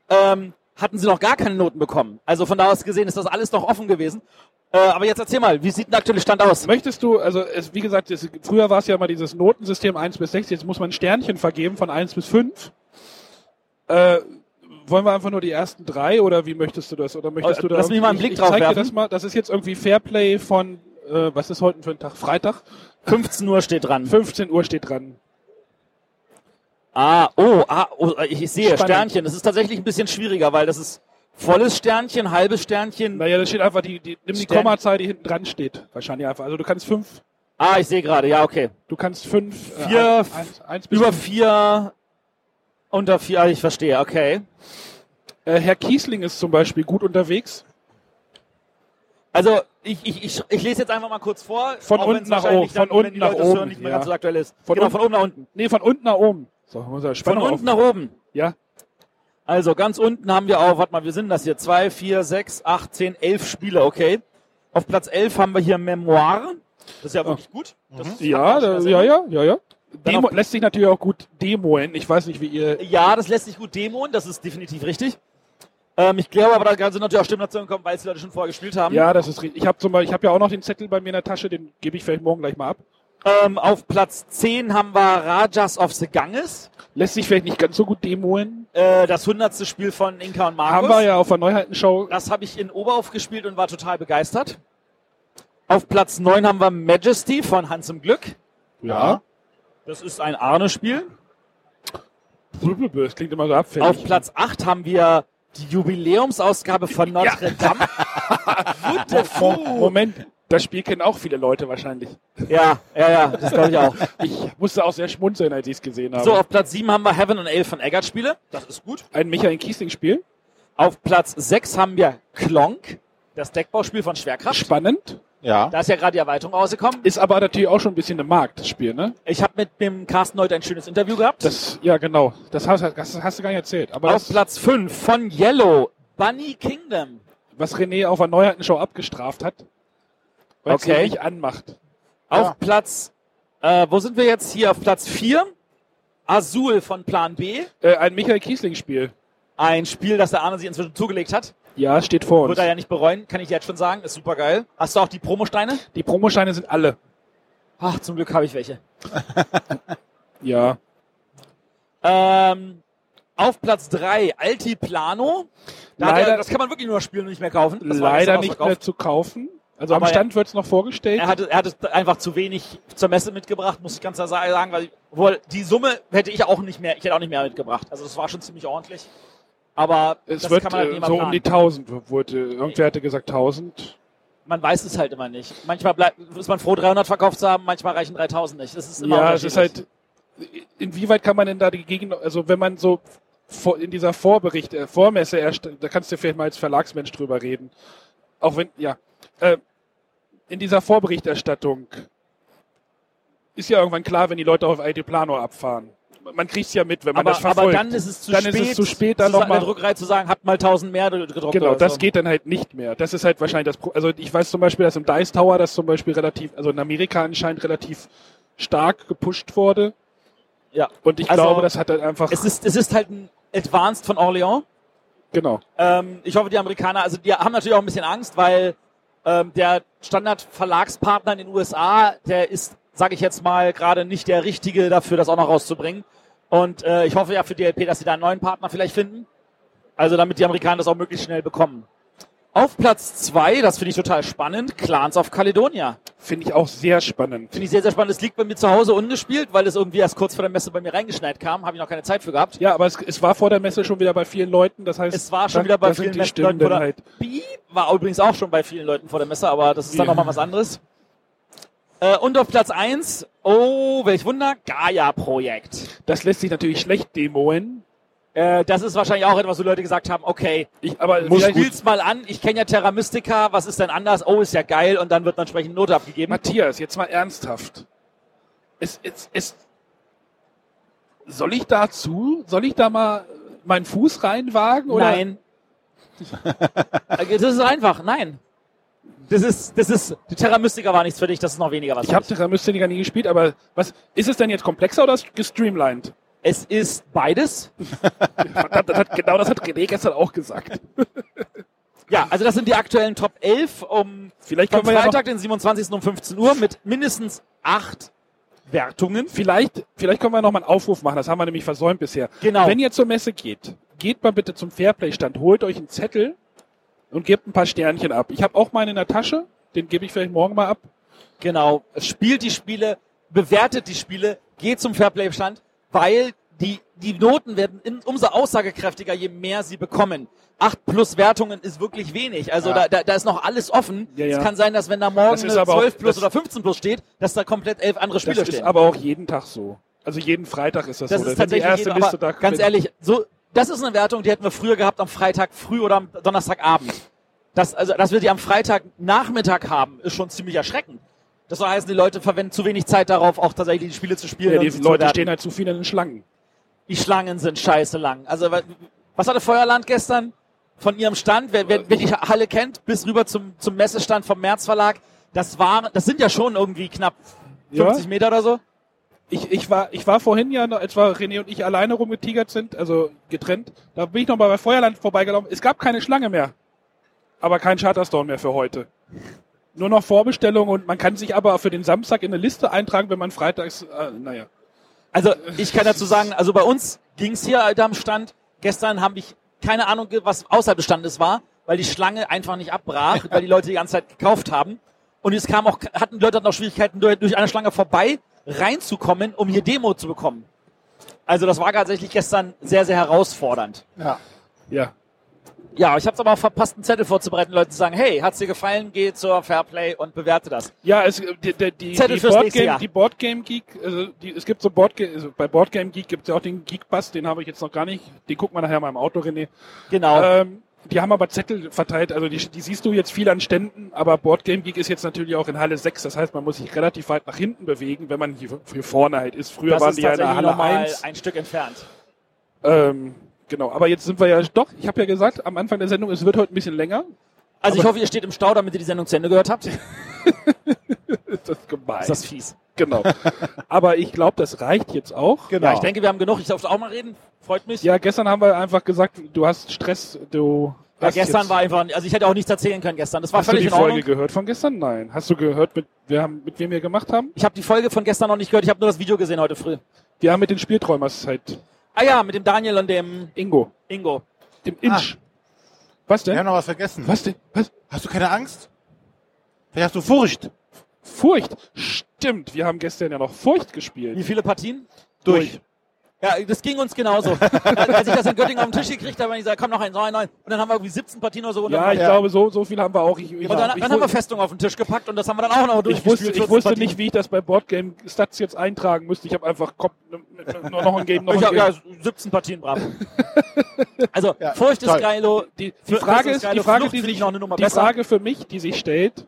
ähm, hatten sie noch gar keine Noten bekommen. Also von da aus gesehen ist das alles noch offen gewesen. Äh, aber jetzt erzähl mal, wie sieht denn der aktuelle Stand aus? Möchtest du, also es, wie gesagt, es, früher war es ja mal dieses Notensystem 1 bis 6, jetzt muss man Sternchen vergeben von 1 bis 5. Äh, wollen wir einfach nur die ersten drei oder wie möchtest du das? Oder möchtest Äh, du da lass mich mal einen Blick ich, drauf ich dir werfen. das mal. Das ist jetzt irgendwie Fairplay von, äh, was ist heute für ein Tag? Freitag? 15 Uhr steht dran. 15 Uhr steht dran. Ah, oh, ah, oh, ich, sehe Spannend. Sternchen. Das ist tatsächlich ein bisschen schwieriger, weil das ist volles Sternchen, halbes Sternchen. Naja, da steht einfach die, die nimm die Stern- Kommazahl, die hinten dran steht. Wahrscheinlich einfach. Also du kannst fünf, Ah, ich sehe gerade, ja, okay. du kannst fünf, äh, Vier, eins, eins, eins bis Über fünf. vier, unter vier, ah, ich verstehe, okay. Äh, Herr Kiesling ist zum Beispiel gut unterwegs. Also, ich, ich, ich, ich lese jetzt einfach mal kurz vor. Von unten nach oben, von unten die nach Leute hören, oben, nicht mehr ja. ganz so aktuell ist. Von genau, unten- von oben nach unten. Nee, von unten nach oben. So, muss Von unten nach oben. Ja, Also, ganz unten haben wir auch, warte mal, wir sind das hier, zwei, vier, sechs, acht, zehn, elf Spiele, okay. Auf Platz elf haben wir hier Memoir. Das ist ja wirklich gut. Das ist- Oh. ja, hat auch da, schon ja, ja, ja, ja. Demo, lässt sich natürlich auch gut demoen. Ich weiß nicht, wie ihr. Ja, das lässt sich gut demoen, das ist definitiv richtig. Ähm, ich glaube aber, da sind natürlich auch Stimmen dazu gekommen, weil es die Leute schon vorher gespielt haben. Ja, das ist richtig. Ich habe zum Beispiel, ich habe ja auch noch den Zettel bei mir in der Tasche, den gebe ich vielleicht morgen gleich mal ab. Ähm, auf Platz 10 haben wir Rajas of the Ganges. Lässt sich vielleicht nicht ganz so gut demoen. Äh, das hundertste Spiel von Inka und Markus. Haben wir ja auf der Neuheitenshow. Das habe ich in Oberhof gespielt und war total begeistert. Auf Platz 9 haben wir Majesty von Hans im Glück. Ja. Das ist ein Arne-Spiel. Das klingt immer so abfällig. Auf Platz 8 haben wir die Jubiläumsausgabe von Notre Dame. Mo- Moment, das Spiel kennen auch viele Leute wahrscheinlich. ja, ja, ja, das glaube ich auch. Ich musste auch sehr schmunzeln, als ich es gesehen habe. So, auf Platz 7 haben wir Heaven and Ale von Eggert Spiele. Das ist gut. Ein Michael Kiesling-Spiel. Auf Platz 6 haben wir Klonk, das Deckbauspiel von Schwerkraft. Spannend. Ja. Da ist ja gerade die Erweiterung rausgekommen. Ist aber natürlich auch schon ein bisschen ein Markt, das Spiel, ne? Ich habe mit dem Carsten heute ein schönes Interview gehabt. Das, ja, genau. Das hast, das hast du gar nicht erzählt. Aber auf Platz 5 von Yellow, Bunny Kingdom. was René auf der Neuheitenshow abgestraft hat, weil es Okay. ihn nicht anmacht. Auf Ja. Platz, äh, wo sind wir jetzt hier? Auf Platz 4, Azul von Plan B. Äh, ein Michael Kiesling-Spiel. Ein Spiel, das der Arne sich inzwischen zugelegt hat. Ja, steht vor uns. Wird er ja nicht bereuen, kann ich jetzt schon sagen. Ist super geil. Hast du auch die Promosteine? Die Promoscheine sind alle. Ach, zum Glück habe ich welche. Ja. Ähm, auf Platz 3, Altiplano. Da hat Leider- er, das kann man wirklich nur spielen und nicht mehr kaufen. Das war Leider nicht mehr zu kaufen. Also Aber am Stand wird's noch vorgestellt. Er hatte, er hatte einfach zu wenig zur Messe mitgebracht, muss ich ganz klar sagen, weil wohl die Summe hätte ich auch nicht mehr, ich hätte auch nicht mehr mitgebracht. Also das war schon ziemlich ordentlich. Aber es das wird kann man halt äh, so planen. um die 1000 wurde. Irgendwer hatte gesagt 1000. man weiß es halt immer nicht. Manchmal bleibt, ist man froh, 300 verkauft zu haben, manchmal reichen 3000 nicht. Das ist immer Ja, es ist halt. Inwieweit kann man denn da die Gegend, also wenn man so vor, in dieser Vorbericht, äh, Vormesse erst, da kannst du vielleicht mal als Verlagsmensch drüber reden. Auch wenn, ja, äh, in dieser Vorberichterstattung ist ja irgendwann klar, wenn die Leute auf IT Plano abfahren. Man kriegt's ja mit, wenn man aber, das verfolgt. aber dann ist es zu Dann spät, ist es zu spät, dann zu sa- noch mal- der Druckerei zu sagen, habt mal 1000 mehr gedruckt. Genau, das so. geht dann halt nicht mehr. Das ist halt wahrscheinlich das Pro Also ich weiß zum Beispiel, dass im Dice Tower das zum Beispiel relativ, also in Amerika anscheinend relativ stark gepusht wurde. Ja. Und ich Also, glaube, das hat halt einfach, Es ist, es ist halt ein Advanced von Orléans. genau. Ähm, ich hoffe, die Amerikaner, also die haben natürlich auch ein bisschen Angst, weil ähm, der Standard-Verlagspartner in den USA, der ist, sage ich jetzt mal, gerade nicht der richtige dafür, das auch noch rauszubringen. Und äh, ich hoffe ja für DLP, dass sie da einen neuen Partner vielleicht finden. Also damit die Amerikaner das auch möglichst schnell bekommen. Auf Platz zwei, das finde ich total spannend, Clans of Caledonia. Finde ich auch sehr spannend. Finde ich sehr, sehr spannend. Es liegt bei mir zu Hause ungespielt, weil es irgendwie erst kurz vor der Messe bei mir reingeschneit kam. Habe ich noch keine Zeit für gehabt. Ja, aber es, es war vor der Messe schon wieder bei vielen Leuten. Das heißt, Es war schon da- wieder bei vielen Leuten Stimmen vor dann der halt. Piep war übrigens auch schon bei vielen Leuten vor der Messe, aber das ist dann Ja. nochmal was anderes. Äh, und auf Platz eins, oh, welch Wunder, Gaia-Projekt. Das lässt sich natürlich schlecht demoen. Äh, das ist wahrscheinlich auch etwas, wo Leute gesagt haben, okay, Ich, aber muss spiel's mal an, ich kenne ja Terra Mystica, was ist denn anders? Oh, ist ja geil und dann wird dann entsprechend Note abgegeben. Matthias, jetzt mal ernsthaft. Es, es, es, soll ich dazu, soll ich da mal meinen Fuß reinwagen? Oder? Nein. Das ist einfach, nein. Das ist, das ist, die Terra Mystica war nichts für dich, das ist noch weniger was Ich habe. Terra Mystica nie gespielt, aber was ist es denn jetzt komplexer oder gestreamlined? Es ist beides. Verdammt, das hat, genau das hat René gestern auch gesagt. Ja, also das sind die aktuellen Top 11 um Vielleicht können wir ja noch, Freitag, den 27. um 15 Uhr mit mindestens acht Wertungen. vielleicht, vielleicht können wir noch mal einen Aufruf machen. Das haben wir nämlich versäumt bisher. Genau. Wenn ihr zur Messe geht, geht mal bitte zum Fairplay-Stand, holt euch einen Zettel und gebt ein paar Sternchen ab. Ich habe auch meinen in der Tasche, den gebe ich vielleicht morgen mal ab. Genau. Spielt die Spiele, bewertet die Spiele, geht zum Fairplay-Stand, weil die, die Noten werden umso aussagekräftiger, je mehr sie bekommen. Acht plus Wertungen ist wirklich wenig. Also Ja. da, da, da ist noch alles offen. Ja, ja. Es kann sein, dass wenn da morgen Das ist eine aber auch- 12 plus oder 15 plus steht, dass da komplett elf andere Spiele Das ist stehen. aber auch jeden Tag so. Also jeden Freitag ist das, Das so. ist Wenn die tatsächlich erste jeder, Liste da ganz ehrlich, so das ist eine Wertung, die hätten wir früher gehabt am Freitag früh oder am Donnerstagabend. Das, also, dass wir die am Freitagnachmittag haben, ist schon ziemlich erschreckend. Das soll heißen, die Leute verwenden zu wenig Zeit darauf, auch tatsächlich die Spiele zu spielen. ja, die Leute stehen halt zu viel in den Schlangen. Die Schlangen sind scheiße lang. Also wa- was hatte Feuerland gestern von ihrem Stand? Wer, wer, wer die Halle kennt, bis rüber zum, zum Messestand vom März Verlag. Das war, das sind ja schon irgendwie knapp Ja. 50 Meter oder so. Ich, ich, war, ich war vorhin ja, als wir René und ich alleine rumgetigert sind, also getrennt, da bin ich noch mal bei Feuerland vorbeigelaufen. Es gab keine Schlange mehr. Aber kein Charterstone mehr für heute. Nur noch Vorbestellung und man kann sich aber für den Samstag in eine Liste eintragen, wenn man freitags, äh, naja. Also ich kann dazu sagen, also bei uns ging's hier Alter, am Stand. Gestern habe ich keine Ahnung, was außerhalb des Standes war, weil die Schlange einfach nicht abbrach, weil die Leute die ganze Zeit gekauft haben. Und es kam auch, hatten Leute hatten auch Schwierigkeiten, durch, eine Schlange vorbei reinzukommen, um hier Demo zu bekommen. Also das war tatsächlich gestern sehr, sehr herausfordernd. Ja. Ja. Ja, ich habe es aber auch verpasst, einen Zettel vorzubereiten, Leute zu sagen, hey, hat's dir gefallen, geh zur Fairplay und bewerte das. Ja, es, die, die, die, Zettel die, Boardgame, Jahr. die Boardgame Geek, also die, es gibt so Boardgame, also bei Boardgame Geek gibt es ja auch den Geek Bus, den habe ich jetzt noch gar nicht, den gucken wir nachher mal im Auto, René. Genau. Ähm, die haben aber Zettel verteilt, also die, die siehst du jetzt viel an Ständen, aber Boardgame Geek ist jetzt natürlich auch in Halle 6, das heißt, man muss sich relativ weit nach hinten bewegen, wenn man hier, hier vorne halt ist. Früher das waren ist die ja in der Halle nochmal 1. ein Stück entfernt. Ähm, genau, aber jetzt sind wir ja doch, ich habe ja gesagt, am Anfang der Sendung, es wird heute ein bisschen länger. Also ich hoffe, ihr steht im Stau, damit ihr die Sendung zu Ende gehört habt. Ist das gemein. Ist das fies. Genau. aber ich glaube, das reicht jetzt auch. Genau. Ja, ich denke, wir haben genug. Ich darf auch mal reden. Freut mich. Ja, gestern haben wir einfach gesagt, du hast Stress, du Ja, hast gestern war einfach, also ich hätte auch nichts erzählen können gestern. Das war Hast du völlig die in Ordnung. Folge gehört von gestern? Nein. Hast du gehört, mit, wir haben, mit wem wir gemacht haben? Ich habe die Folge von gestern noch nicht gehört. Ich habe nur das Video gesehen heute früh. Wir haben mit den Spielträumers halt Ah ja, mit dem Daniel und dem Ingo, Ingo. dem Inch. Was denn? Wir haben noch was vergessen. Was denn? Was? Hast du keine Angst? Vielleicht hast du Furcht. Furcht. Stimmt, wir haben gestern ja noch Furcht Wie gespielt. viele Partien? Durch. Ja, das ging uns genauso. Als ich das in Göttingen auf den Tisch gekriegt habe, habe ich gesagt, komm noch ein, noch ein, noch ein. Und dann haben wir irgendwie 17 Partien oder so. Und Ja, ich Ja. glaube, so, so viel haben wir auch. Ich, ich, und dann, ich, dann haben wir Festung auf den Tisch gepackt und das haben wir dann auch noch ich durchgespielt. wusste, ich 14 wusste Partien. nicht, wie ich das bei Boardgame Stats jetzt eintragen müsste. Ich habe einfach komm, nur noch ein Game, noch ein Ich hab, Game. ja, 17 Partien, brav. Also, Ja, Furcht ist toll. geilo. Die, die Frage ist ist, die Frage, Flucht die sich, ich noch eine Nummer die besser. Frage für mich, die sich stellt,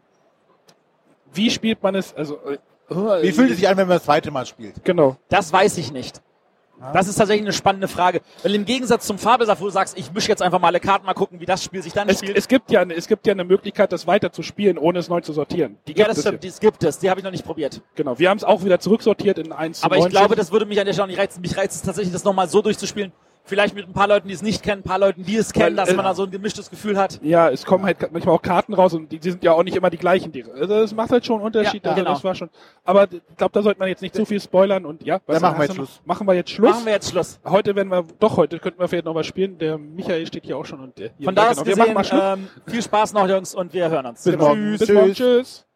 wie spielt man es, also, äh, Wie fühlt es sich an, wenn man das zweite Mal spielt? Genau. Das weiß ich nicht. Das ist tatsächlich eine spannende Frage. Weil im Gegensatz zum Fabelsaft, wo du sagst, ich mische jetzt einfach mal alle Karten, mal gucken, wie das Spiel sich dann Es, spielt. es gibt ja, eine- es gibt ja eine Möglichkeit, das weiter zu spielen, ohne es neu zu sortieren. Die ja, gibt das es stimmt, das gibt es. Die habe ich noch nicht probiert. Genau. Wir haben es auch wieder zurücksortiert in 1 zu Aber ich 19. glaube, das würde mich an der Stelle auch nicht reizen. Mich reizt es tatsächlich, das nochmal so durchzuspielen, Vielleicht mit ein paar Leuten, die es nicht kennen, ein paar Leuten, die es kennen, Weil, dass äh, man da so ein gemischtes Gefühl hat. Ja, es kommen halt manchmal auch Karten raus und die, die sind ja auch nicht immer die gleichen. Die, also das macht halt schon einen Unterschied. Ja, also genau. das war schon. Aber ich glaube, da sollte man jetzt nicht zu viel spoilern und ja. was Dann machen wir jetzt? Schluss. Machen wir jetzt Schluss. Machen wir jetzt Schluss. Heute werden wir, doch, heute könnten wir vielleicht noch was spielen. Der Michael steht hier auch schon und der, hier, Von da aus genau. Wir machen gesehen, mal Schluss. ähm, viel Spaß noch, Jungs, und wir hören uns. Bis morgen. Bis morgen. Tschüss. Tschüss.